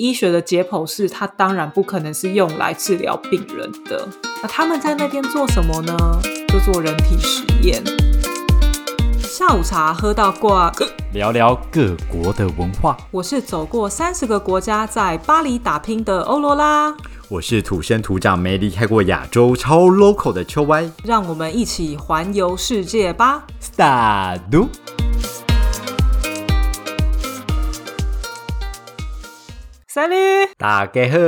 医学的解剖室，它当然不可能是用来治疗病人的。那他们在那边做什么呢？就做人体实验。下午茶喝到挂，聊聊各国的文化。我是走过三十个国家，在巴黎打拼的欧罗拉。我是土生土长、没离开过亚洲、超 local 的秋歪。让我们一起环游世界吧！Start。三驴，大家好。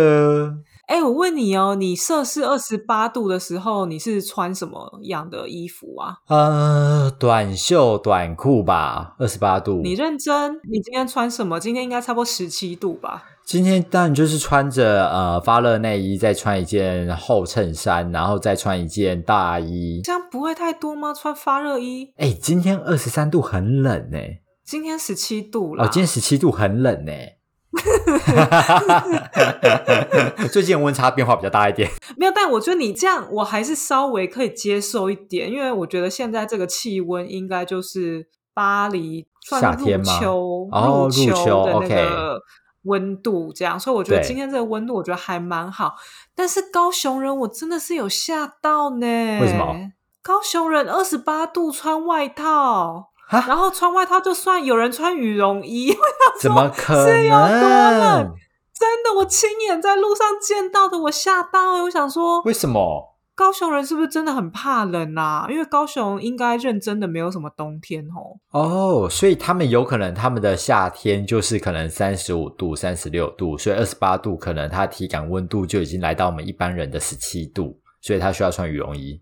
哎，我问你哦，你摄氏二十八度的时候，你是穿什么样的衣服啊？呃，短袖短裤吧，二十八度。你认真？你今天穿什么？今天应该差不多十七度吧？今天当然就是穿着呃发热内衣，再穿一件厚衬衫，然后再穿一件大衣。这样不会太多吗？穿发热衣？哎，今天二十三度很冷哎。今天十七度了。哦，今天十七度很冷哎。最近温差变化比较大一点，没有，但我觉得你这样我还是稍微可以接受一点，因为我觉得现在这个气温应该就是巴黎夏天吗？秋入秋的那个温度，这样，所以我觉得今天这个温度我觉得还蛮好。但是高雄人我真的是有吓到呢，为什么？高雄人二十八度穿外套。然后穿外套就算，有人穿羽绒衣，怎么可能？是有多冷？真的，我亲眼在路上见到的，我吓到。我想说，为什么高雄人是不是真的很怕冷啊？因为高雄应该认真的没有什么冬天哦。哦，所以他们有可能他们的夏天就是可能三十五度、三十六度，所以二十八度可能他体感温度就已经来到我们一般人的十七度，所以他需要穿羽绒衣，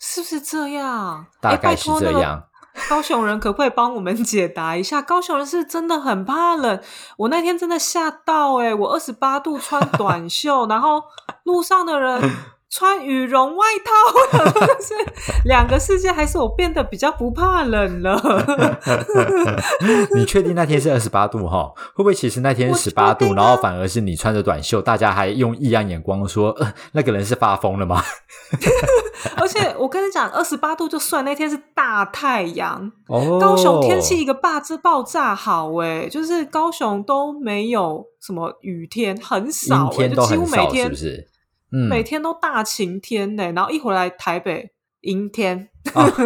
是不是这样？大概是这样。高雄人可不可以帮我们解答一下？高雄人是真的很怕冷，我那天真的吓到哎！我二十八度穿短袖，然后路上的人。穿羽绒外套，是 两个世界，还是我变得比较不怕冷了？你确定那天是二十八度哈？会不会其实那天十八度，然后反而是你穿着短袖，大家还用异样眼光说，呃，那个人是发疯了吗？而且我跟你讲，二十八度就算那天是大太阳，哦，高雄天气一个霸之爆炸好哎，就是高雄都没有什么雨天，很少，天就几乎每天是不是？每天都大晴天呢，然后一回来台北阴天，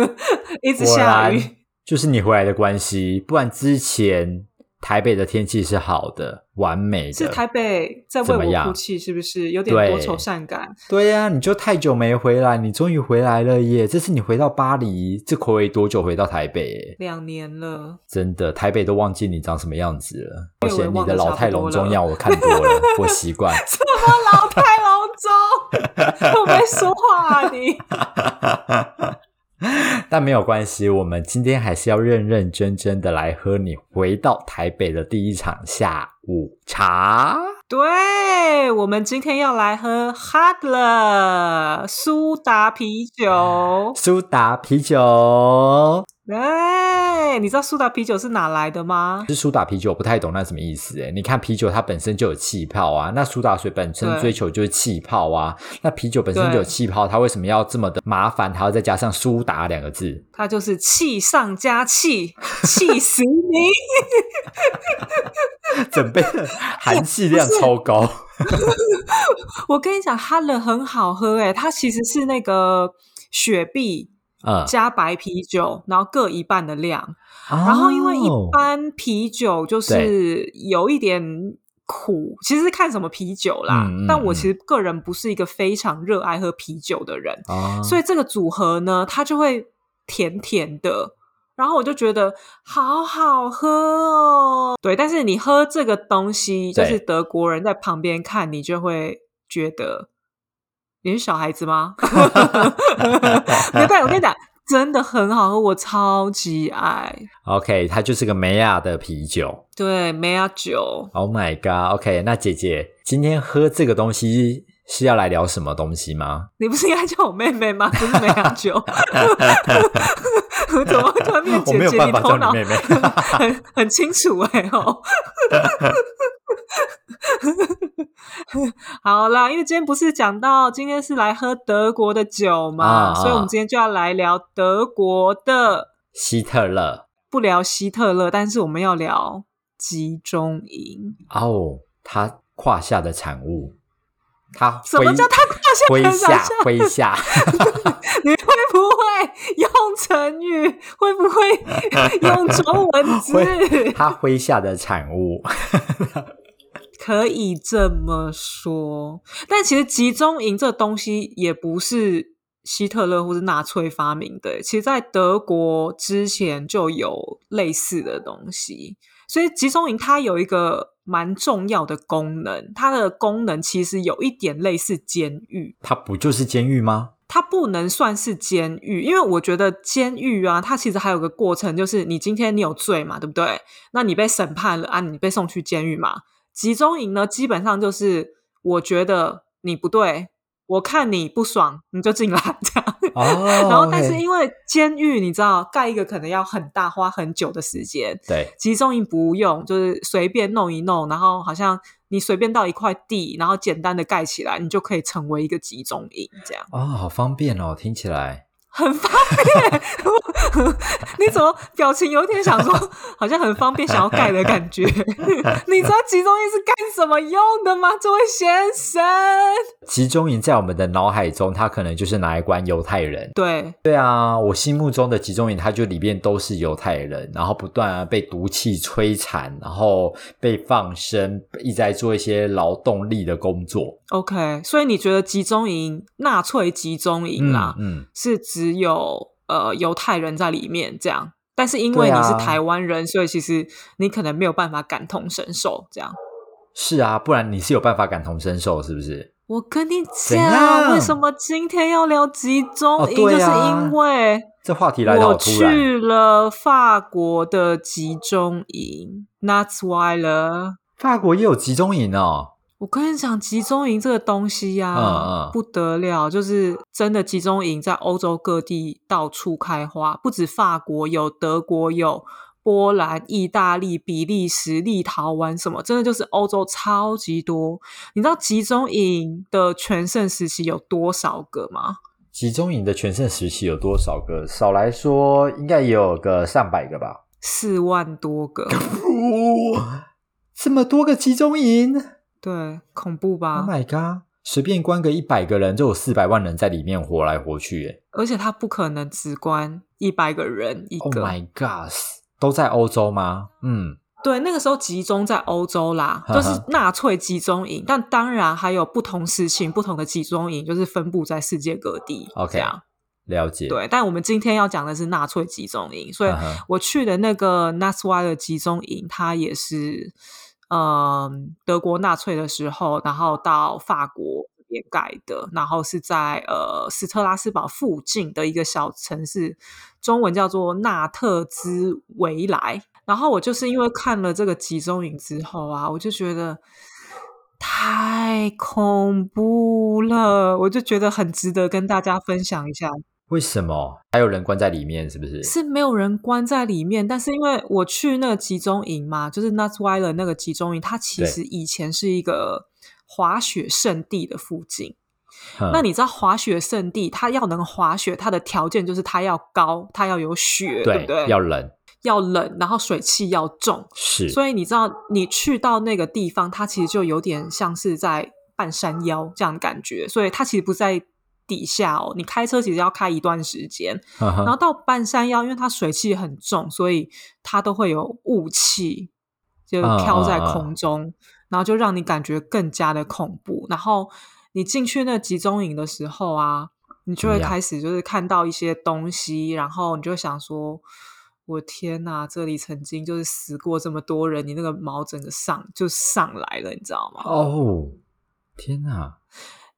一直下雨，就是你回来的关系，不然之前。台北的天气是好的，完美的。是台北在为我哭泣，是不是有点多愁善感？对呀，你就太久没回来，你终于回来了耶！这次你回到巴黎，这可以多久回到台北？两年了，真的，台北都忘记你长什么样子了。而且你的老态龙钟要我看多了，我习惯。什么老态龙钟？我没说话啊你。但没有关系，我们今天还是要认认真真的来喝你回到台北的第一场下午茶。对，我们今天要来喝 Hardler 苏打啤酒，苏打啤酒。哎，你知道苏打啤酒是哪来的吗？是苏打啤酒，我不太懂那什么意思。哎，你看啤酒它本身就有气泡啊，那苏打水本身追求就是气泡啊，那啤酒本身就有气泡，它为什么要这么的麻烦，还要再加上苏打两个字？它就是气上加气，气 死你！准备的含气量超高。我跟你讲，它的很好喝，哎，它其实是那个雪碧。加白啤酒，然后各一半的量。然后因为一般啤酒就是有一点苦，其实是看什么啤酒啦。但我其实个人不是一个非常热爱喝啤酒的人，所以这个组合呢，它就会甜甜的。然后我就觉得好好喝哦。对，但是你喝这个东西，就是德国人在旁边看你，就会觉得。你是小孩子吗？没关系，我跟你讲，真的很好喝，我超级爱。OK，它就是个梅亚的啤酒，对，梅亚酒。Oh my god！OK，那姐姐今天喝这个东西是要来聊什么东西吗？你不是应该叫我妹妹吗？不是梅亚酒。怎么突然变姐姐？你头脑很很清楚哎哦。好啦，因为今天不是讲到今天是来喝德国的酒嘛，所以我们今天就要来聊德国的希特勒。不聊希特勒，但是我们要聊集中营。哦，他胯下的产物。他什么叫他胯下？麾下，麾下。你会不会用成语？会不会用中文字？他麾下的产物，可以这么说。但其实集中营这东西也不是希特勒或是纳粹发明的，其实在德国之前就有类似的东西。所以集中营它有一个蛮重要的功能，它的功能其实有一点类似监狱。它不就是监狱吗？它不能算是监狱，因为我觉得监狱啊，它其实还有个过程，就是你今天你有罪嘛，对不对？那你被审判了啊，你被送去监狱嘛。集中营呢，基本上就是我觉得你不对。我看你不爽，你就进来 这样。哦。然后，但是因为监狱，你知道盖一个可能要很大，花很久的时间。对。集中营不用，就是随便弄一弄，然后好像你随便到一块地，然后简单的盖起来，你就可以成为一个集中营这样。哦，好方便哦，听起来。很方便，你怎么表情有点想说，好像很方便，想要盖的感觉？你知道集中营是干什么用的吗，这位先生？集中营在我们的脑海中，它可能就是拿来关犹太人。对，对啊，我心目中的集中营，它就里面都是犹太人，然后不断被毒气摧残，然后被放生，一直在做一些劳动力的工作。OK，所以你觉得集中营，纳粹集中营啦，嗯，是指。只有呃犹太人在里面这样，但是因为你是台湾人，所以其实你可能没有办法感同身受这样。是啊，不然你是有办法感同身受，是不是？我跟你讲，为什么今天要聊集中营，就是因为这话题来的我去了法国的集中营，That's why 了。法国也有集中营哦。我跟你讲，集中营这个东西呀，不得了，就是真的集中营在欧洲各地到处开花，不止法国有，德国有，波兰、意大利、比利时、立陶宛什么，真的就是欧洲超级多。你知道集中营的全盛时期有多少个吗？集中营的全盛时期有多少个？少来说，应该也有个上百个吧。四万多个，这么多个集中营。对，恐怖吧？Oh my god！随便关个一百个人，就有四百万人在里面活来活去，耶。而且他不可能只关一百个人一个。Oh my god！都在欧洲吗？嗯，对，那个时候集中在欧洲啦，就是纳粹集中营。但当然还有不同事情，不同的集中营就是分布在世界各地。OK，了解。对，但我们今天要讲的是纳粹集中营，所以我去的那个 s w i l 集中营，它也是。嗯，德国纳粹的时候，然后到法国掩盖的，然后是在呃斯特拉斯堡附近的一个小城市，中文叫做纳特兹维莱。然后我就是因为看了这个集中营之后啊，我就觉得太恐怖了，我就觉得很值得跟大家分享一下。为什么还有人关在里面？是不是？是没有人关在里面，但是因为我去那个集中营嘛，就是 n u t w i l e 那个集中营，它其实以前是一个滑雪圣地的附近。那你知道滑雪圣地，它要能滑雪，它的条件就是它要高，它要有雪，对不对？要冷，要冷，然后水汽要重。是，所以你知道，你去到那个地方，它其实就有点像是在半山腰这样的感觉，所以它其实不在。底下哦，你开车其实要开一段时间，然后到半山腰，因为它水汽很重，所以它都会有雾气，就飘在空中，然后就让你感觉更加的恐怖。然后你进去那集中营的时候啊，你就会开始就是看到一些东西，然后你就想说：“我天哪，这里曾经就是死过这么多人，你那个毛整个上就上来了，你知道吗？”哦，天哪！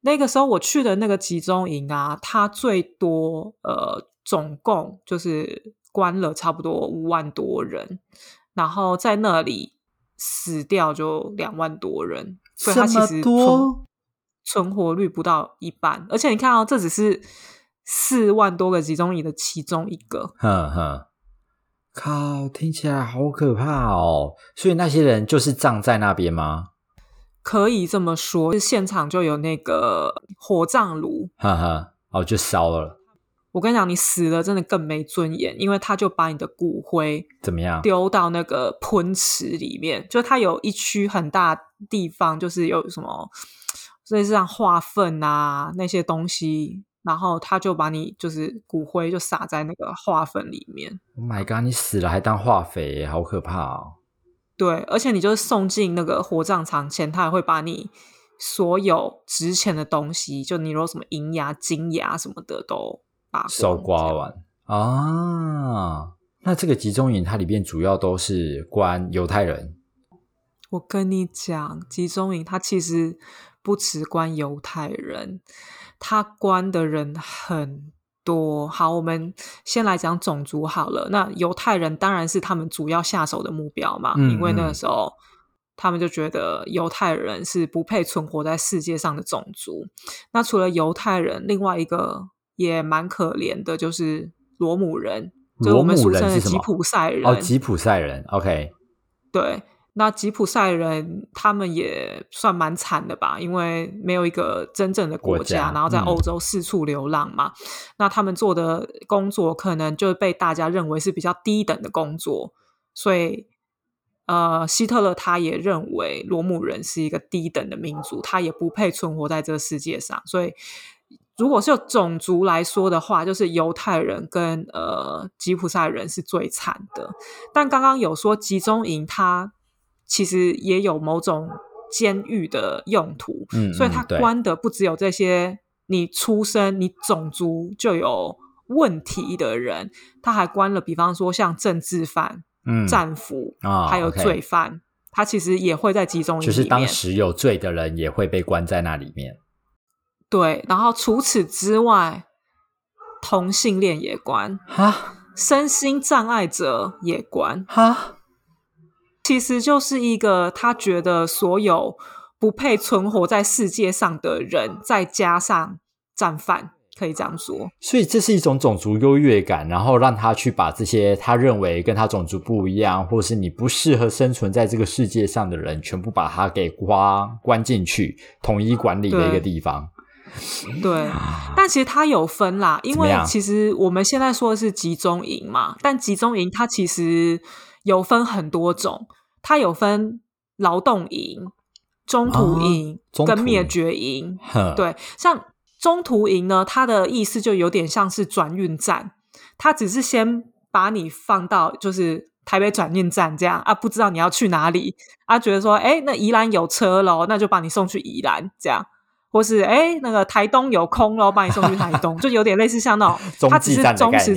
那个时候我去的那个集中营啊，它最多呃，总共就是关了差不多五万多人，然后在那里死掉就两万多人，所以它其实存存活率不到一半。而且你看哦，这只是四万多个集中营的其中一个。哼哼，靠，听起来好可怕哦！所以那些人就是葬在那边吗？可以这么说，现场就有那个火葬炉，哈哈，哦，就烧了。我跟你讲，你死了真的更没尊严，因为他就把你的骨灰怎么样丢到那个喷池里面，就它有一区很大地方，就是有什么类似像化粪啊那些东西。然后他就把你就是骨灰就撒在那个化粪里面。Oh my god！你死了还当化肥，好可怕哦。对，而且你就是送进那个火葬场前，他还会把你所有值钱的东西，就你有什么银牙、金牙什么的，都把收刮完啊。那这个集中营它里面主要都是关犹太人。我跟你讲，集中营它其实不只关犹太人。它关的人很多。好，我们先来讲种族好了。那犹太人当然是他们主要下手的目标嘛，因为那个时候他们就觉得犹太人是不配存活在世界上的种族。那除了犹太人，另外一个也蛮可怜的，就是罗姆人，就我们俗称的吉普赛人。哦，吉普赛人，OK，对。那吉普赛人他们也算蛮惨的吧，因为没有一个真正的国家，然后在欧洲四处流浪嘛。那他们做的工作可能就被大家认为是比较低等的工作，所以呃，希特勒他也认为罗姆人是一个低等的民族，他也不配存活在这个世界上。所以，如果是有种族来说的话，就是犹太人跟呃吉普赛人是最惨的。但刚刚有说集中营，它其实也有某种监狱的用途，嗯，所以他关的不只有这些你出生、你种族就有问题的人，他还关了，比方说像政治犯、嗯，战俘啊，还有罪犯，他其实也会在集中营就是当时有罪的人也会被关在那里面。对，然后除此之外，同性恋也关哈，身心障碍者也关哈。其实就是一个他觉得所有不配存活在世界上的人，再加上战犯，可以这样说。所以这是一种种族优越感，然后让他去把这些他认为跟他种族不一样，或是你不适合生存在这个世界上的人，全部把他给关关进去，统一管理的一个地方。对，但其实它有分啦，因为其实我们现在说的是集中营嘛，但集中营它其实。有分很多种，它有分劳动营、中途营跟灭绝营。对，像中途营呢，它的意思就有点像是转运站，它只是先把你放到就是台北转运站这样啊，不知道你要去哪里啊，觉得说哎，那宜兰有车喽，那就把你送去宜兰这样，或是哎，那个台东有空喽，把你送去台东，就有点类似像那种，它只是中时。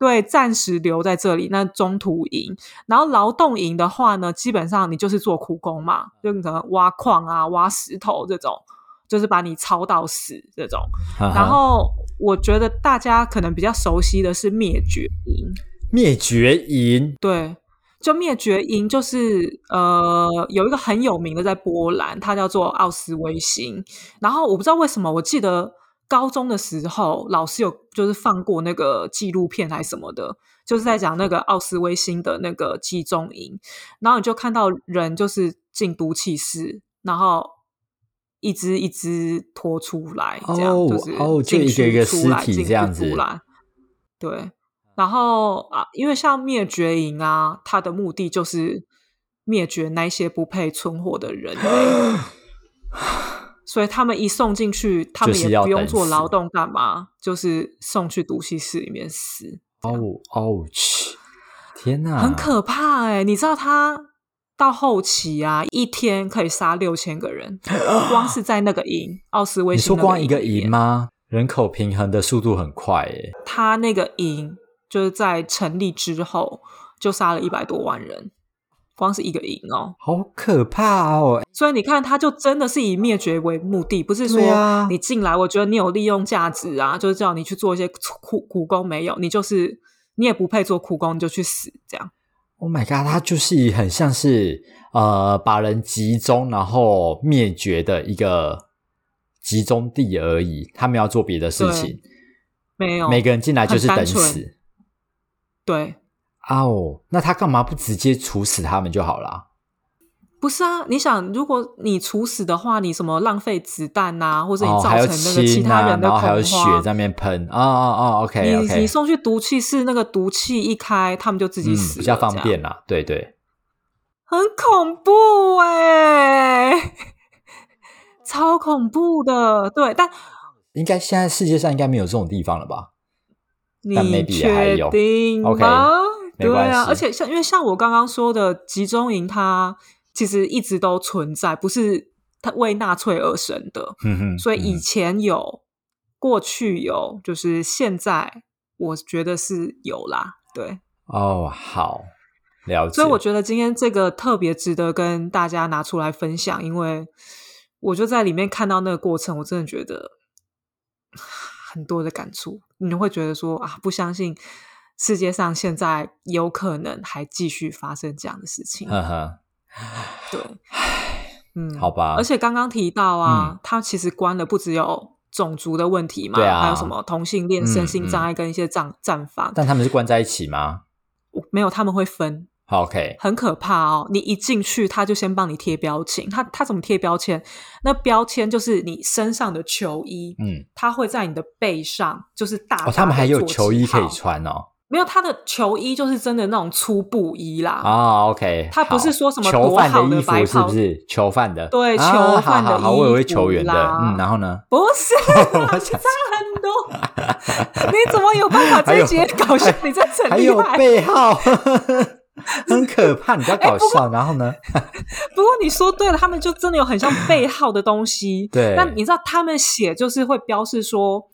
对，暂时留在这里。那中途营，然后劳动营的话呢，基本上你就是做苦工嘛，就可能挖矿啊、挖石头这种，就是把你操到死这种。然后我觉得大家可能比较熟悉的是灭绝营。灭绝营，对，就灭绝营就是呃，有一个很有名的在波兰，它叫做奥斯威辛。然后我不知道为什么，我记得。高中的时候，老师有就是放过那个纪录片还是什么的，就是在讲那个奥斯威辛的那个集中营，然后你就看到人就是进毒气室，然后一只一只拖出来，这样就是哦，就一个一个尸体这样子，对，然后啊，因为像灭绝营啊，它的目的就是灭绝那些不配存活的人。所以他们一送进去，他们也不用做劳动，干嘛？就是送去毒气室里面死。哦哦去！天哪，很可怕哎！你知道他到后期啊，一天可以杀六千个人，光是在那个营奥斯威。你说光一个营吗？人口平衡的速度很快哎。他那个营就是在成立之后就杀了一百多万人。光是一个营哦，好可怕哦！所以你看，他就真的是以灭绝为目的，不是说你进来，我觉得你有利用价值啊，就是叫你去做一些苦苦工，没有，你就是你也不配做苦工，你就去死这样。Oh my god，他就是很像是呃把人集中然后灭绝的一个集中地而已，他们要做别的事情没有，每个人进来就是等死，对。哦，那他干嘛不直接处死他们就好了？不是啊，你想，如果你处死的话，你什么浪费子弹呐，或者你造成那个其他人的恐慌，还有血在那边喷啊啊啊！OK，你你送去毒气室，那个毒气一开，他们就自己死，比较方便啦。对对，很恐怖哎，超恐怖的。对，但应该现在世界上应该没有这种地方了吧？你确定吗？对啊，而且像因为像我刚刚说的集中营，它。其实一直都存在，不是他为纳粹而生的。嗯哼，所以以前有，过去有，就是现在，我觉得是有啦。对，哦，好，了解。所以我觉得今天这个特别值得跟大家拿出来分享，因为我就在里面看到那个过程，我真的觉得很多的感触。你会觉得说啊，不相信世界上现在有可能还继续发生这样的事情。对，嗯，好吧。而且刚刚提到啊，他其实关的不只有种族的问题嘛，对啊，还有什么同性恋、身心障碍跟一些战战法。但他们是关在一起吗？没有，他们会分。OK，很可怕哦！你一进去，他就先帮你贴标签。他他怎么贴标签？那标签就是你身上的球衣，嗯，他会在你的背上，就是大。哦，他们还有球衣可以穿哦。没有，他的球衣就是真的那种粗布衣啦。啊，OK，他不是说什么囚犯的衣服，是不是囚犯的？对，囚犯的衣服。我以为球员的，嗯，然后呢？不是，差很多。你怎么有办法这些搞笑？你在这里还有背号，很可怕。你在搞笑，然后呢？不过你说对了，他们就真的有很像背号的东西。对，那你知道他们写就是会标示说。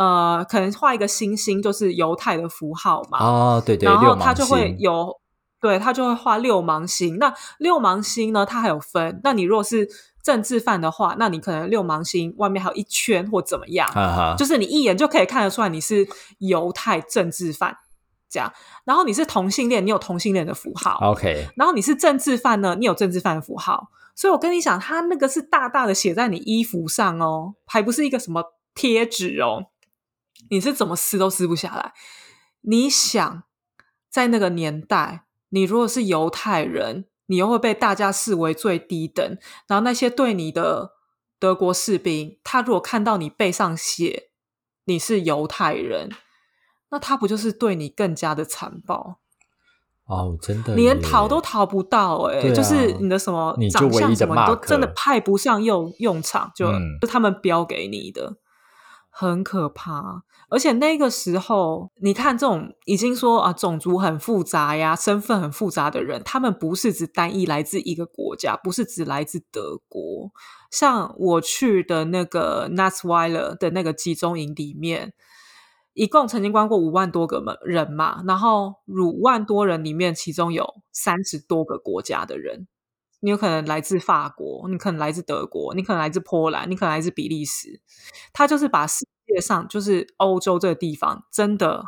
呃，可能画一个星星，就是犹太的符号嘛。哦，对对，然后它就会有，对，它就会画六芒星。那六芒星呢，它还有分。那你如果是政治犯的话，那你可能六芒星外面还有一圈或怎么样，就是你一眼就可以看得出来你是犹太政治犯这样。然后你是同性恋，你有同性恋的符号。OK。然后你是政治犯呢，你有政治犯的符号。所以我跟你讲，他那个是大大的写在你衣服上哦，还不是一个什么贴纸哦。你是怎么撕都撕不下来。你想，在那个年代，你如果是犹太人，你又会被大家视为最低等。然后那些对你的德国士兵，他如果看到你背上写你是犹太人，那他不就是对你更加的残暴？哦，真的，连逃都逃不到哎！就是你的什么长相什么，都真的派不上用用场，就就他们标给你的，很可怕。而且那个时候，你看这种已经说啊，种族很复杂呀，身份很复杂的人，他们不是只单一来自一个国家，不是只来自德国。像我去的那个 Nassweiler 的那个集中营里面，一共曾经关过五万多个人嘛，然后五万多人里面，其中有三十多个国家的人，你有可能来自法国，你可能来自德国，你可能来自波兰，你可能来自比利时，他就是把世界上就是欧洲这个地方，真的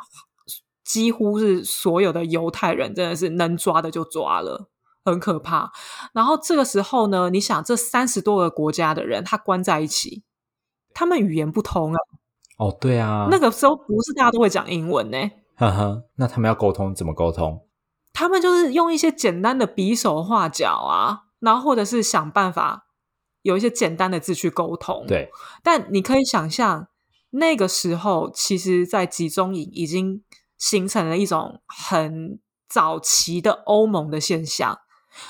几乎是所有的犹太人，真的是能抓的就抓了，很可怕。然后这个时候呢，你想这三十多个国家的人，他关在一起，他们语言不通啊。哦，对啊，那个时候不是大家都会讲英文呢。呵呵，那他们要沟通怎么沟通？他们就是用一些简单的比手画脚啊，然后或者是想办法有一些简单的字去沟通。对，但你可以想象。那个时候，其实，在集中营已经形成了一种很早期的欧盟的现象。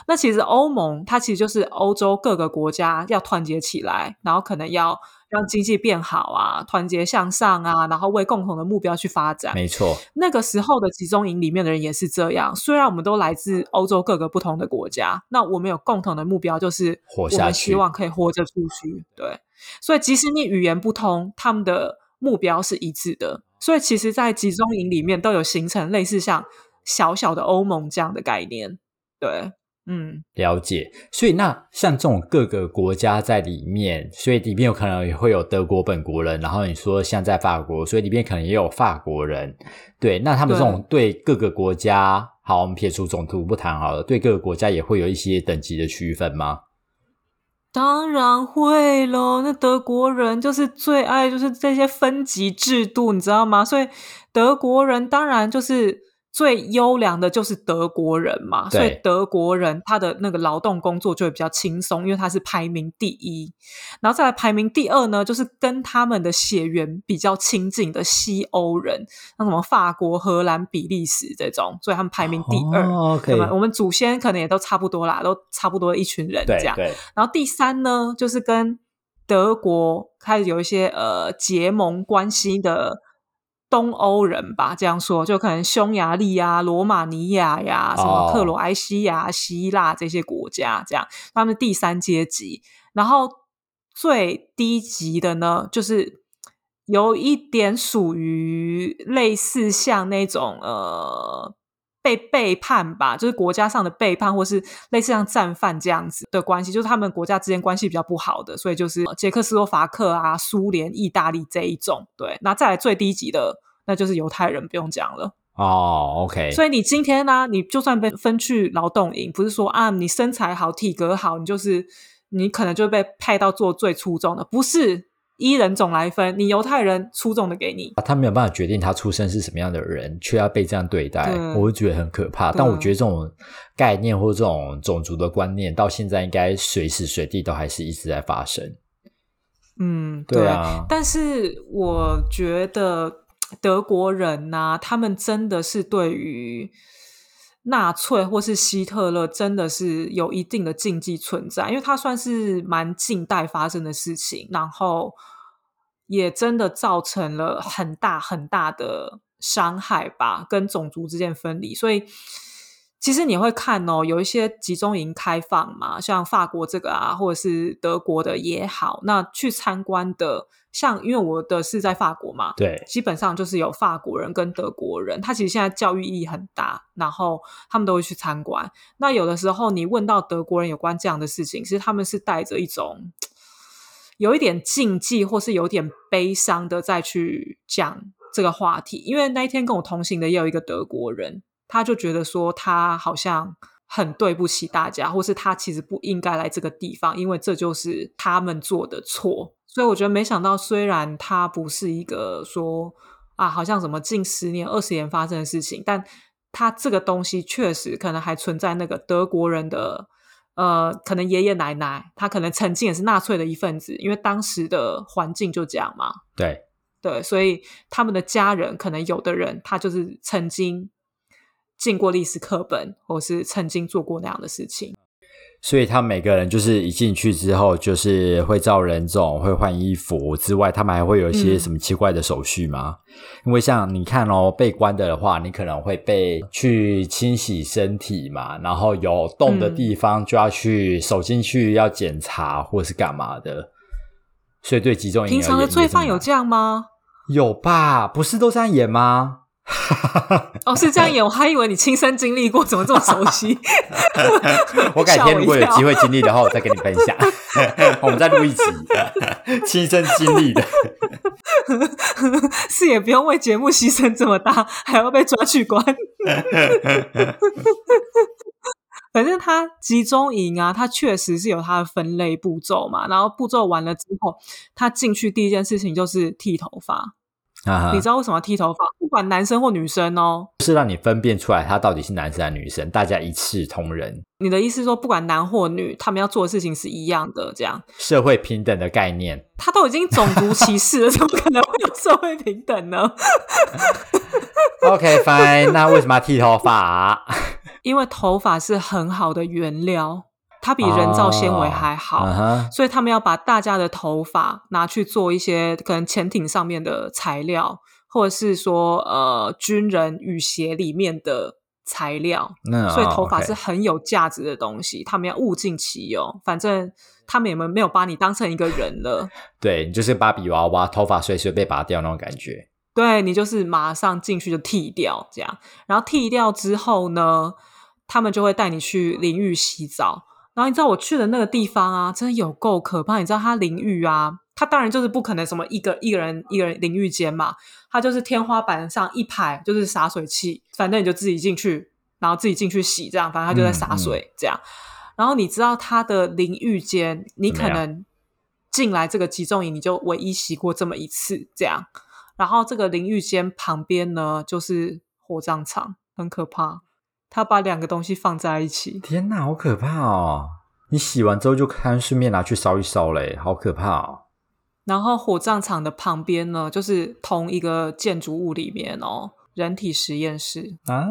那其实欧盟，它其实就是欧洲各个国家要团结起来，然后可能要让经济变好啊，团结向上啊，然后为共同的目标去发展。没错，那个时候的集中营里面的人也是这样。虽然我们都来自欧洲各个不同的国家，那我们有共同的目标，就是活下去，希望可以活着出去。对。所以，即使你语言不通，他们的目标是一致的。所以，其实，在集中营里面都有形成类似像小小的欧盟这样的概念。对，嗯，了解。所以，那像这种各个国家在里面，所以里面有可能也会有德国本国人。然后你说像在法国，所以里面可能也有法国人。对，那他们这种对各个国家，好，我们撇除种族不谈好了，对各个国家也会有一些等级的区分吗？当然会喽，那德国人就是最爱就是这些分级制度，你知道吗？所以德国人当然就是最优良的就是德国人嘛，所以德国人他的那个劳动工作就会比较轻松，因为他是排名第一。然后再来排名第二呢，就是跟他们的血缘比较亲近的西欧人，像什么法国、荷兰、比利时这种，所以他们排名第二。OK，我们祖先可能也都差不多啦，都差不多一群人这样。然后第三呢，就是跟德国开始有一些呃结盟关系的。东欧人吧，这样说就可能匈牙利啊、罗马尼亚呀、什么克罗埃西亚、希腊这些国家，这样他们第三阶级。然后最低级的呢，就是有一点属于类似像那种呃被背叛吧，就是国家上的背叛，或是类似像战犯这样子的关系，就是他们国家之间关系比较不好的，所以就是捷克斯洛伐克啊、苏联、意大利这一种。对，那再来最低级的。那就是犹太人，不用讲了哦。OK，所以你今天呢，你就算被分去劳动营，不是说啊，你身材好、体格好，你就是你可能就被派到做最出众的，不是一人种来分，你犹太人出众的给你。他没有办法决定他出生是什么样的人，却要被这样对待，我会觉得很可怕。但我觉得这种概念或这种种族的观念，到现在应该随时随地都还是一直在发生。嗯，对啊。但是我觉得。德国人呐，他们真的是对于纳粹或是希特勒真的是有一定的禁忌存在，因为它算是蛮近代发生的事情，然后也真的造成了很大很大的伤害吧，跟种族之间分离。所以其实你会看哦，有一些集中营开放嘛，像法国这个啊，或者是德国的也好，那去参观的。像，因为我的是在法国嘛，对，基本上就是有法国人跟德国人，他其实现在教育意义很大，然后他们都会去参观。那有的时候你问到德国人有关这样的事情，其实他们是带着一种有一点禁忌或是有点悲伤的再去讲这个话题。因为那一天跟我同行的也有一个德国人，他就觉得说他好像很对不起大家，或是他其实不应该来这个地方，因为这就是他们做的错。所以我觉得，没想到，虽然他不是一个说啊，好像什么近十年、二十年发生的事情，但他这个东西确实可能还存在那个德国人的呃，可能爷爷奶奶，他可能曾经也是纳粹的一份子，因为当时的环境就这样嘛。对对，所以他们的家人可能有的人他就是曾经进过历史课本，或是曾经做过那样的事情。所以，他每个人就是一进去之后，就是会照人种，会换衣服之外，他们还会有一些什么奇怪的手续吗？因为像你看哦，被关的的话，你可能会被去清洗身体嘛，然后有洞的地方就要去手进去要检查或是干嘛的。所以，对集中营，平常的罪犯有这样吗？有吧？不是都这样演吗？哦，是这样演，我还以为你亲身经历过，怎么这么熟悉？我改天如果有机会经历的话，我再跟你分享。我们再录一集亲身经历的，是也不用为节目牺牲这么大，还要被抓去关。反正他集中营啊，他确实是有他的分类步骤嘛。然后步骤完了之后，他进去第一件事情就是剃头发。你知道为什么剃头发？不管男生或女生哦，是让你分辨出来他到底是男生还是女生，大家一视同仁。你的意思说，不管男或女，他们要做的事情是一样的，这样社会平等的概念。他都已经种族歧视了，怎么可能会有社会平等呢？OK，fine，那为什么要剃头发？因为头发是很好的原料。它比人造纤维还好，所以他们要把大家的头发拿去做一些可能潜艇上面的材料，或者是说呃军人雨鞋里面的材料。所以头发是很有价值的东西，他们要物尽其用。反正他们也没没有把你当成一个人了。对你就是芭比娃娃，头发随时被拔掉那种感觉。对你就是马上进去就剃掉这样，然后剃掉之后呢，他们就会带你去淋浴洗澡。然后你知道我去的那个地方啊，真的有够可怕。你知道它淋浴啊，它当然就是不可能什么一个一个人一个人淋浴间嘛，它就是天花板上一排就是洒水器，反正你就自己进去，然后自己进去洗，这样反正它就在洒水这样。然后你知道它的淋浴间，你可能进来这个集中营，你就唯一洗过这么一次这样。然后这个淋浴间旁边呢，就是火葬场。很可怕。他把两个东西放在一起，天哪，好可怕哦！你洗完之后就看顺便拿去烧一烧嘞，好可怕哦。然后火葬场的旁边呢，就是同一个建筑物里面哦，人体实验室啊，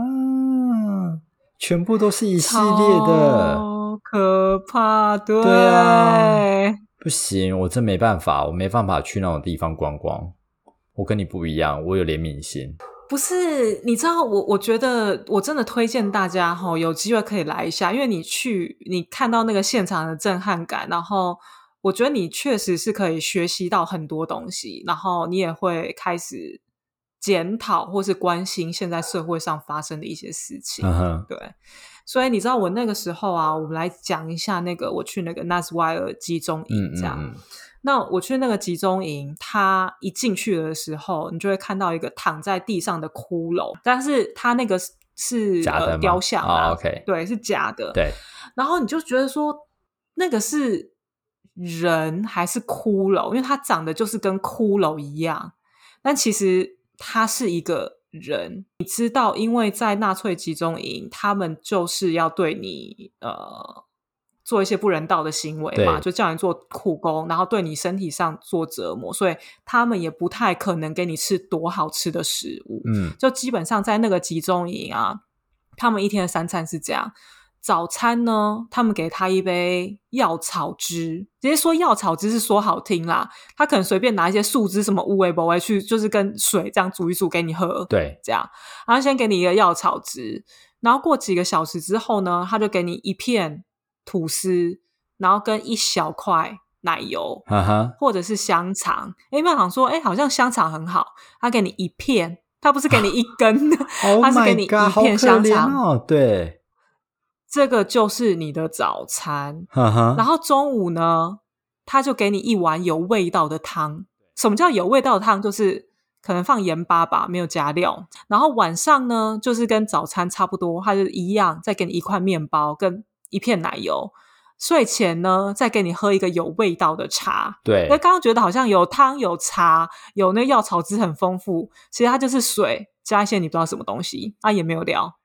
全部都是一系列的，可怕，对啊，不行，我真没办法，我没办法去那种地方观光。我跟你不一样，我有怜悯心。不是，你知道我，我觉得我真的推荐大家哈，有机会可以来一下，因为你去，你看到那个现场的震撼感，然后。我觉得你确实是可以学习到很多东西，然后你也会开始检讨或是关心现在社会上发生的一些事情。对，所以你知道我那个时候啊，我们来讲一下那个我去那个纳斯维尔集中营这样。那我去那个集中营，他一进去的时候，你就会看到一个躺在地上的骷髅，但是他那个是假的雕像啊，OK，对，是假的。对，然后你就觉得说那个是。人还是骷髅，因为他长得就是跟骷髅一样，但其实他是一个人。你知道，因为在纳粹集中营，他们就是要对你呃做一些不人道的行为嘛，就叫你做苦工，然后对你身体上做折磨，所以他们也不太可能给你吃多好吃的食物。嗯，就基本上在那个集中营啊，他们一天的三餐是这样。早餐呢，他们给他一杯药草汁，直接说药草汁是说好听啦，他可能随便拿一些树枝什么乌龟、博龟去，就是跟水这样煮一煮给你喝。对，这样，然后先给你一个药草汁，然后过几个小时之后呢，他就给你一片吐司，然后跟一小块奶油，或者是香肠。哎，有想说，哎，好像香肠很好，他给你一片，他不是给你一根，他是给你一片香肠。哦，对。这个就是你的早餐，然后中午呢，他就给你一碗有味道的汤。什么叫有味道的汤？就是可能放盐巴吧，没有加料。然后晚上呢，就是跟早餐差不多，他就一样，再给你一块面包跟一片奶油。睡前呢，再给你喝一个有味道的茶。对，那刚刚觉得好像有汤有茶，有那药草汁很丰富，其实它就是水加一些你不知道什么东西，啊也没有料。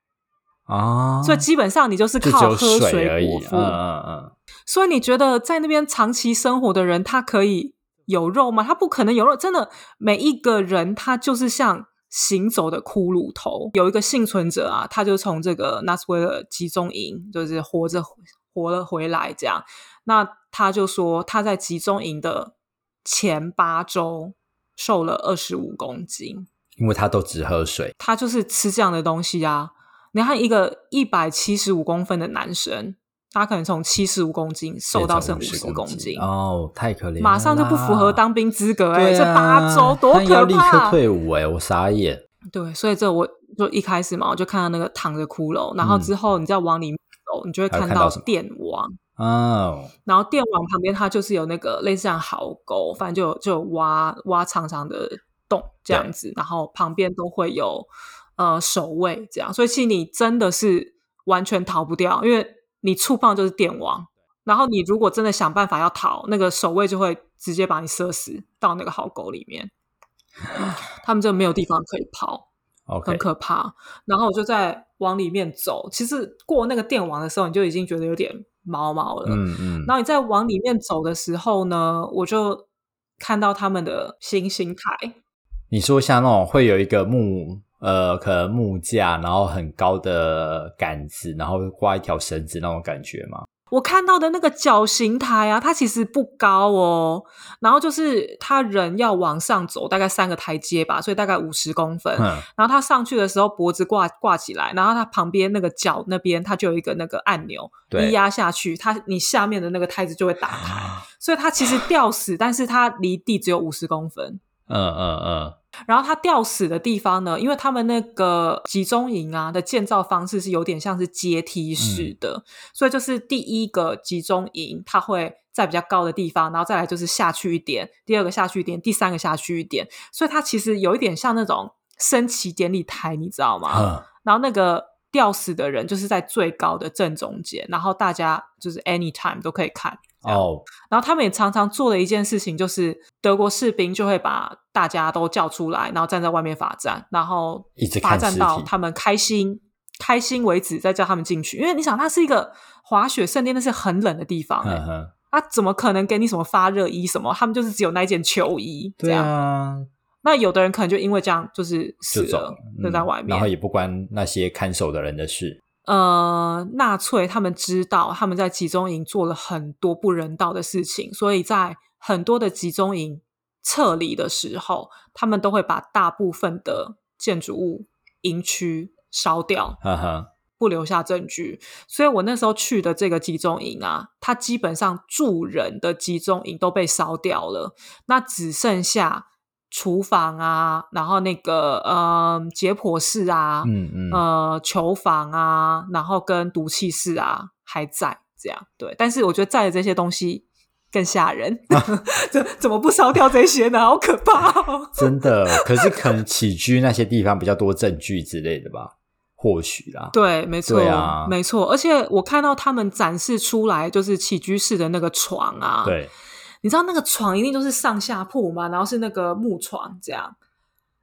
啊，所以基本上你就是靠喝水而已。嗯嗯嗯。所以你觉得在那边长期生活的人，他可以有肉吗？他不可能有肉。真的，每一个人他就是像行走的骷髅头。有一个幸存者啊，他就从这个纳斯维尔集中营就是活着活了回来。这样，那他就说他在集中营的前八周瘦了二十五公斤，因为他都只喝水，他就是吃这样的东西啊。你看，一个一百七十五公分的男生，他可能从七十五公斤瘦到剩五十公斤。哦，太可怜，马上就不符合当兵资格哎，这八周多可怕！要立刻退伍哎，我傻眼。对，所以这我就一开始嘛，我就看到那个躺着骷髅，然后之后你再往里面走，你就会看到电网。哦，然后电网旁边它就是有那个类似像壕沟，反正就就挖挖长长的洞这样子，然后旁边都会有。呃，守卫这样，所以其实你真的是完全逃不掉，因为你触碰就是电网，然后你如果真的想办法要逃，那个守卫就会直接把你射死到那个壕沟里面，他们就没有地方可以跑，很可怕。然后我就在往里面走，其实过那个电网的时候，你就已经觉得有点毛毛了，嗯嗯。然后你在往里面走的时候呢，我就看到他们的新星台。你说像那种会有一个木。呃，可能木架，然后很高的杆子，然后挂一条绳子那种感觉吗？我看到的那个绞刑台啊，它其实不高哦，然后就是他人要往上走，大概三个台阶吧，所以大概五十公分。嗯，然后他上去的时候脖子挂挂起来，然后他旁边那个脚那边，它就有一个那个按钮，一压下去，它你下面的那个台子就会打开，所以它其实吊死，但是它离地只有五十公分。嗯嗯嗯。然后他吊死的地方呢？因为他们那个集中营啊的建造方式是有点像是阶梯式的，所以就是第一个集中营，它会在比较高的地方，然后再来就是下去一点，第二个下去一点，第三个下去一点，所以它其实有一点像那种升旗典礼台，你知道吗？然后那个吊死的人就是在最高的正中间，然后大家就是 anytime 都可以看。哦，然后他们也常常做的一件事情，就是德国士兵就会把大家都叫出来，然后站在外面罚站，然后一直罚站到他们开心，开心为止，再叫他们进去。因为你想，那是一个滑雪圣地，那是很冷的地方，哎，啊，怎么可能给你什么发热衣什么？他们就是只有那一件球衣，这样。那有的人可能就因为这样，就是死了，就在外面，然后也不关那些看守的人的事。呃，纳粹他们知道他们在集中营做了很多不人道的事情，所以在很多的集中营撤离的时候，他们都会把大部分的建筑物、营区烧掉，不留下证据。所以我那时候去的这个集中营啊，它基本上住人的集中营都被烧掉了，那只剩下。厨房啊，然后那个呃解剖室啊，嗯嗯，呃囚房啊，然后跟毒气室啊还在这样对，但是我觉得在的这些东西更吓人，怎怎么不烧掉这些呢？好可怕！哦真的，可是可能起居那些地方比较多证据之类的吧？或许啦，对，没错，啊没错，而且我看到他们展示出来就是起居室的那个床啊，对。你知道那个床一定就是上下铺嘛？然后是那个木床这样，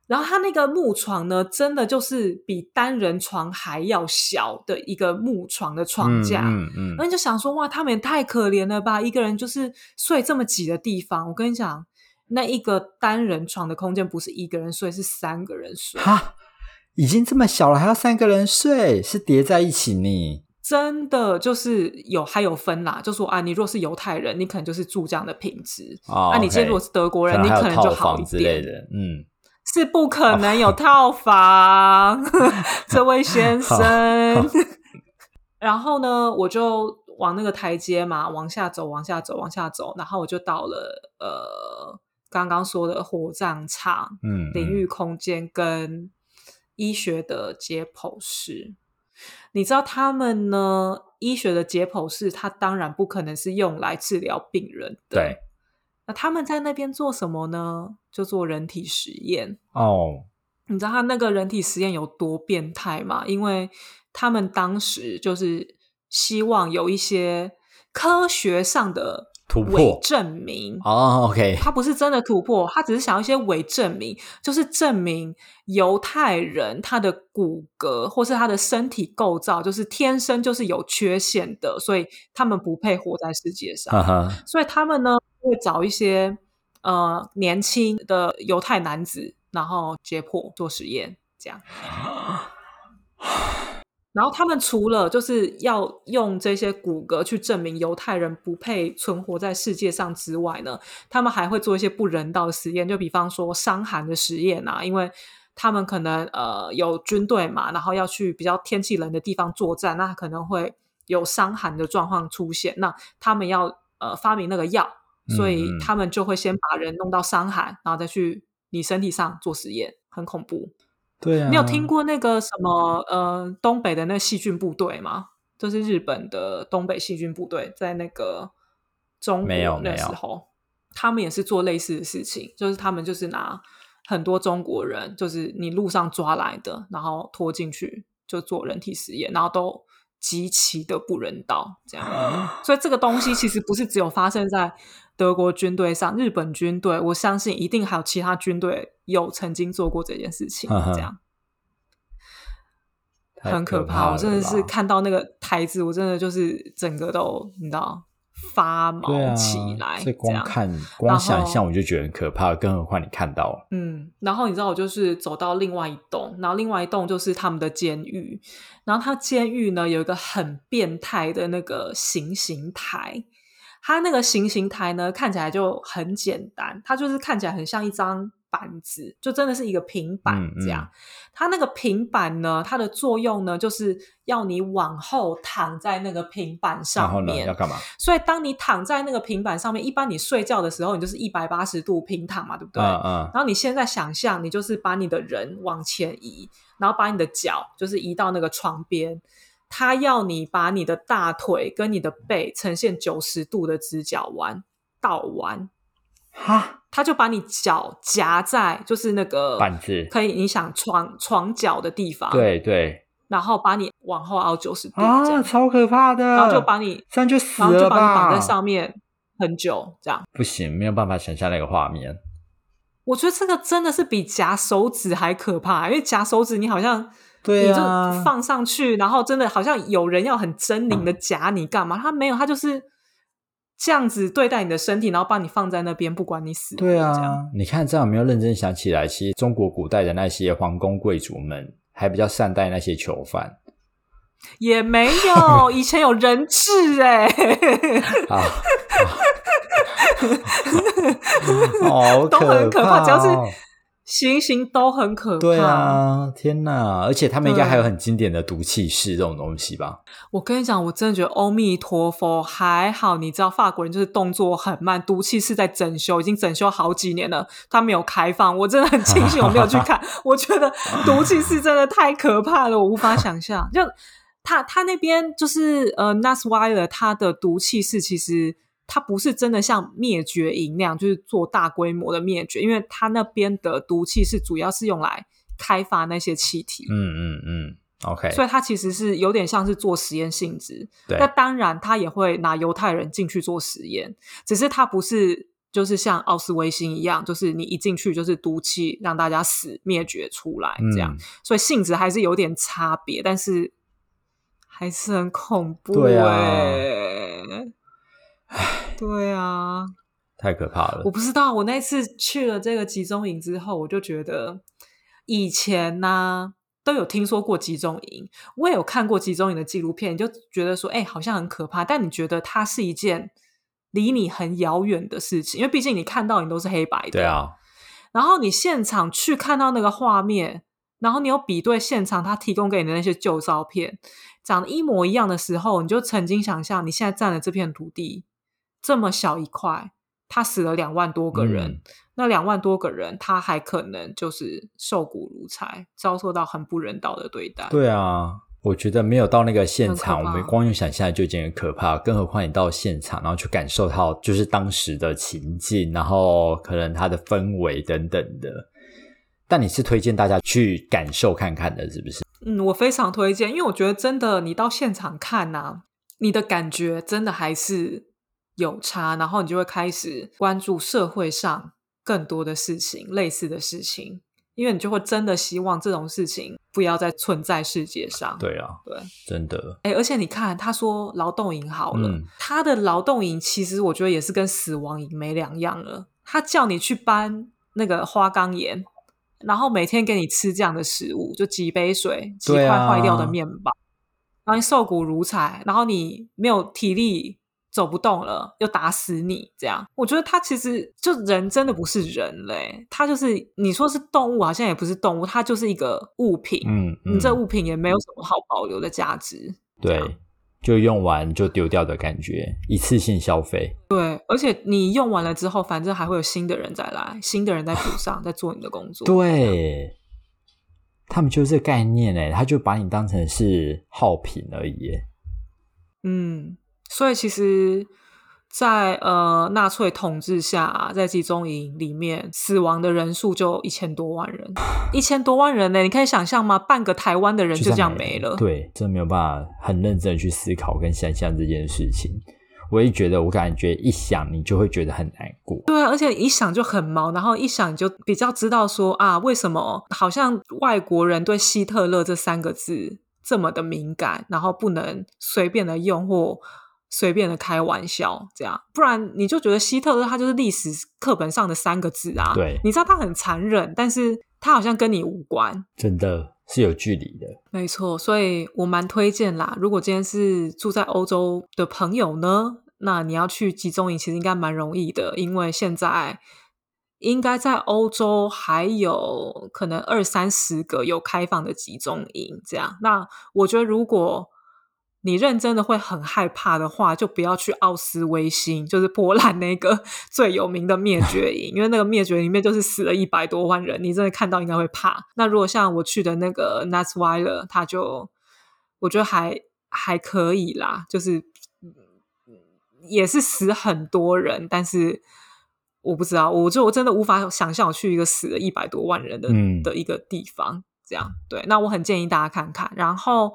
然后它那个木床呢，真的就是比单人床还要小的一个木床的床架。嗯嗯，那你就想说，哇，他们也太可怜了吧！一个人就是睡这么挤的地方。我跟你讲，那一个单人床的空间不是一个人睡，是三个人睡。哈，已经这么小了，还要三个人睡，是叠在一起呢？真的就是有还有分啦，就说啊，你若是犹太人，你可能就是住这样的品质啊。你今天如果是德国人，你可能就好一点。嗯，是不可能有套房，这位先生。然后呢，我就往那个台阶嘛，往下走，往下走，往下走，然后我就到了呃刚刚说的火葬场、嗯，领域空间跟医学的解剖室。你知道他们呢？医学的解剖室，它当然不可能是用来治疗病人的。对，那他们在那边做什么呢？就做人体实验。哦，你知道他那个人体实验有多变态吗？因为他们当时就是希望有一些科学上的。伪证明哦，OK，他不是真的突破，他只是想要一些伪证明，就是证明犹太人他的骨骼或是他的身体构造就是天生就是有缺陷的，所以他们不配活在世界上。所以他们呢会找一些呃年轻的犹太男子，然后解剖做实验，这样。然后他们除了就是要用这些骨骼去证明犹太人不配存活在世界上之外呢，他们还会做一些不人道的实验，就比方说伤寒的实验啊，因为他们可能呃有军队嘛，然后要去比较天气冷的地方作战，那可能会有伤寒的状况出现，那他们要呃发明那个药，所以他们就会先把人弄到伤寒，然后再去你身体上做实验，很恐怖。对啊，你有听过那个什么呃东北的那个细菌部队吗？就是日本的东北细菌部队，在那个中国那时候，他们也是做类似的事情，就是他们就是拿很多中国人，就是你路上抓来的，然后拖进去就做人体实验，然后都极其的不人道，这样。所以这个东西其实不是只有发生在德国军队上，日本军队，我相信一定还有其他军队。有曾经做过这件事情，这样很可怕。我真的是看到那个台子，我真的就是整个都你知道发毛起来。这光看光想象我就觉得很可怕，更何况你看到了。嗯，然后你知道我就是走到另外一栋，然后另外一栋就是他们的监狱，然后他监狱呢有一个很变态的那个行刑台，他那个行刑台呢看起来就很简单，它就是看起来很像一张。板子就真的是一个平板这样，它那个平板呢，它的作用呢，就是要你往后躺在那个平板上面，要干嘛？所以当你躺在那个平板上面，一般你睡觉的时候，你就是一百八十度平躺嘛，对不对？嗯嗯。然后你现在想象，你就是把你的人往前移，然后把你的脚就是移到那个床边，他要你把你的大腿跟你的背呈现九十度的直角弯倒弯。哈，他就把你脚夹在就是那个板子，可以影响床床脚的地方，对对，然后把你往后凹九十度，啊，超可怕的，然后就把你这样就死了，然后就把你绑在上面很久，这样。不行，没有办法想象那个画面。我觉得这个真的是比夹手指还可怕，因为夹手指你好像对你就放上去，然后真的好像有人要很狰狞的 夹你干嘛？他没有，他就是这样子对待你的身体，然后把你放在那边，不管你死。对啊，你看这样有没有认真想起来？其实中国古代的那些皇宫贵族们还比较善待那些囚犯，也没有 以前有人质哎。啊，好都很可怕，只要是。行刑都很可怕，对啊，天哪！而且他们应该还有很经典的毒气室这种东西吧？我跟你讲，我真的觉得阿弥陀佛还好，你知道法国人就是动作很慢，毒气室在整修，已经整修好几年了，他没有开放，我真的很庆幸我没有去看。我觉得毒气室真的太可怕了，我无法想象。就他他那边就是呃 n a s w i l e r 他的毒气室其实。它不是真的像灭绝营那样，就是做大规模的灭绝，因为它那边的毒气是主要是用来开发那些气体。嗯嗯嗯，OK。所以它其实是有点像是做实验性质。对。那当然，它也会拿犹太人进去做实验，只是它不是就是像奥斯维辛一样，就是你一进去就是毒气让大家死灭绝出来这样。所以性质还是有点差别，但是还是很恐怖。对啊。对啊，太可怕了！我不知道，我那次去了这个集中营之后，我就觉得以前呢都有听说过集中营，我也有看过集中营的纪录片，就觉得说，哎，好像很可怕。但你觉得它是一件离你很遥远的事情，因为毕竟你看到你都是黑白的，对啊。然后你现场去看到那个画面，然后你有比对现场他提供给你的那些旧照片，长得一模一样的时候，你就曾经想象你现在占了这片土地。这么小一块，他死了两万多个人，那两万多个人，他还可能就是受骨如柴，遭受到很不人道的对待。对啊，我觉得没有到那个现场，我们光用想象就已经很可怕，更何况你到现场，然后去感受到就是当时的情境，然后可能它的氛围等等的。但你是推荐大家去感受看看的，是不是？嗯，我非常推荐，因为我觉得真的，你到现场看呐，你的感觉真的还是。有差，然后你就会开始关注社会上更多的事情，类似的事情，因为你就会真的希望这种事情不要再存在世界上。对啊，对，真的。哎，而且你看，他说劳动营好了，他的劳动营其实我觉得也是跟死亡营没两样了。他叫你去搬那个花岗岩，然后每天给你吃这样的食物，就几杯水，几块坏掉的面包，然后你瘦骨如柴，然后你没有体力。走不动了，又打死你，这样我觉得他其实就人真的不是人嘞，他就是你说是动物，好像也不是动物，它就是一个物品。嗯，你这物品也没有什么好保留的价值。对，就用完就丢掉的感觉，一次性消费。对，而且你用完了之后，反正还会有新的人再来，新的人在补 上，在做你的工作。对，他们就是这概念哎，他就把你当成是耗品而已。嗯。所以其实，在呃纳粹统治下，在集中营里面死亡的人数就一千多万人，一千多万人呢？你可以想象吗？半个台湾的人就这样没了。对，真没有办法很认真的去思考跟想象这件事情。我也觉得，我感觉一想你就会觉得很难过。对啊，而且一想就很毛，然后一想就比较知道说啊，为什么好像外国人对希特勒这三个字这么的敏感，然后不能随便的用或。随便的开玩笑，这样，不然你就觉得希特勒他就是历史课本上的三个字啊。对，你知道他很残忍，但是他好像跟你无关，真的是有距离的。没错，所以我蛮推荐啦。如果今天是住在欧洲的朋友呢，那你要去集中营，其实应该蛮容易的，因为现在应该在欧洲还有可能二三十个有开放的集中营。这样，那我觉得如果。你认真的会很害怕的话，就不要去奥斯威辛，就是波兰那个 最有名的灭绝营，因为那个灭绝里面就是死了一百多万人，你真的看到应该会怕。那如果像我去的那个 n a s w i l e r 他就我觉得还还可以啦，就是也是死很多人，但是我不知道，我就我真的无法想象我去一个死了一百多万人的的一个地方，这样对。那我很建议大家看看，然后。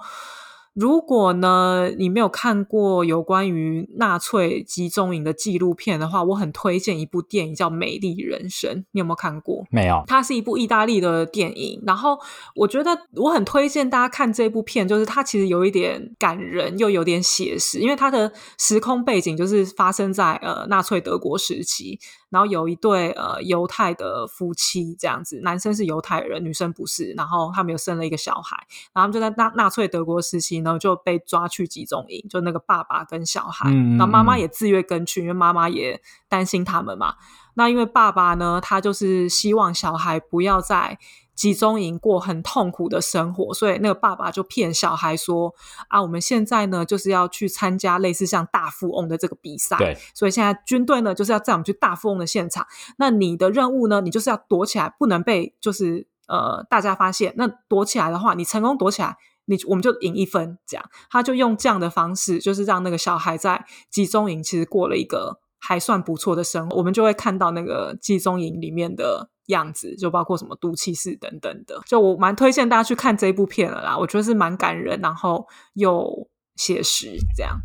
如果呢，你没有看过有关于纳粹集中营的纪录片的话，我很推荐一部电影叫《美丽人生》。你有没有看过？没有。它是一部意大利的电影，然后我觉得我很推荐大家看这部片，就是它其实有一点感人，又有点写实，因为它的时空背景就是发生在呃纳粹德国时期。然后有一对呃犹太的夫妻这样子，男生是犹太人，女生不是。然后他们又生了一个小孩，然后他们就在纳纳粹德国时期呢就被抓去集中营，就那个爸爸跟小孩，然后妈妈也自愿跟去，因为妈妈也担心他们嘛。那因为爸爸呢，他就是希望小孩不要在。集中营过很痛苦的生活，所以那个爸爸就骗小孩说：“啊，我们现在呢就是要去参加类似像大富翁的这个比赛，对，所以现在军队呢就是要载我们去大富翁的现场。那你的任务呢，你就是要躲起来，不能被就是呃大家发现。那躲起来的话，你成功躲起来，你我们就赢一分。这样，他就用这样的方式，就是让那个小孩在集中营其实过了一个还算不错的生活。我们就会看到那个集中营里面的。”样子就包括什么毒气室等等的，就我蛮推荐大家去看这部片了啦。我觉得是蛮感人，然后又写实这样。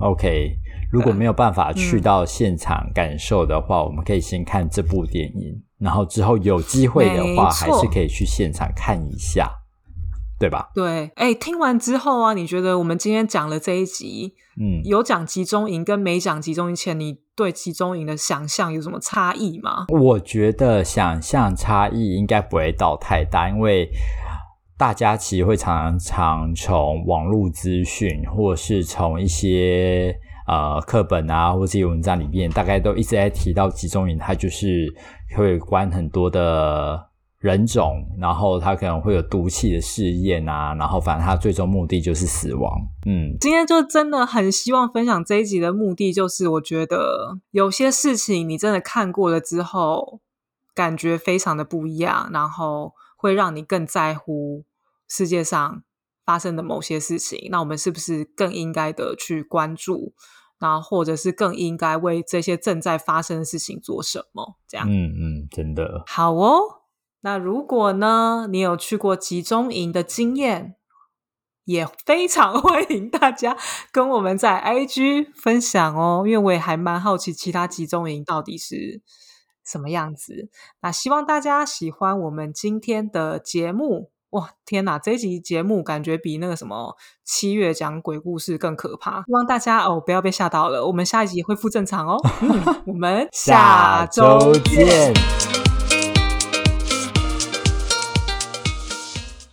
OK，如果没有办法去到现场感受的话，我们可以先看这部电影，然后之后有机会的话，还是可以去现场看一下，对吧？对，哎，听完之后啊，你觉得我们今天讲了这一集，嗯，有讲集中营跟没讲集中营前，你？对集中营的想象有什么差异吗？我觉得想象差异应该不会到太大，因为大家其实会常常从网络资讯，或是从一些呃课本啊，或这些文章里面，大概都一直在提到集中营，它就是会关很多的。人种，然后他可能会有毒气的试验啊，然后反正他最终目的就是死亡。嗯，今天就真的很希望分享这一集的目的，就是我觉得有些事情你真的看过了之后，感觉非常的不一样，然后会让你更在乎世界上发生的某些事情。那我们是不是更应该的去关注，然后或者是更应该为这些正在发生的事情做什么？这样，嗯嗯，真的好哦。那如果呢，你有去过集中营的经验，也非常 欢迎大家跟我们在 IG 分享哦，因为我也还蛮好奇其他集中营到底是什么样子。那希望大家喜欢我们今天的节目。哇，天哪，这集节目感觉比那个什么七月讲鬼故事更可怕。希望大家哦不要被吓到了，我们下一集恢复正常哦。我们下周见。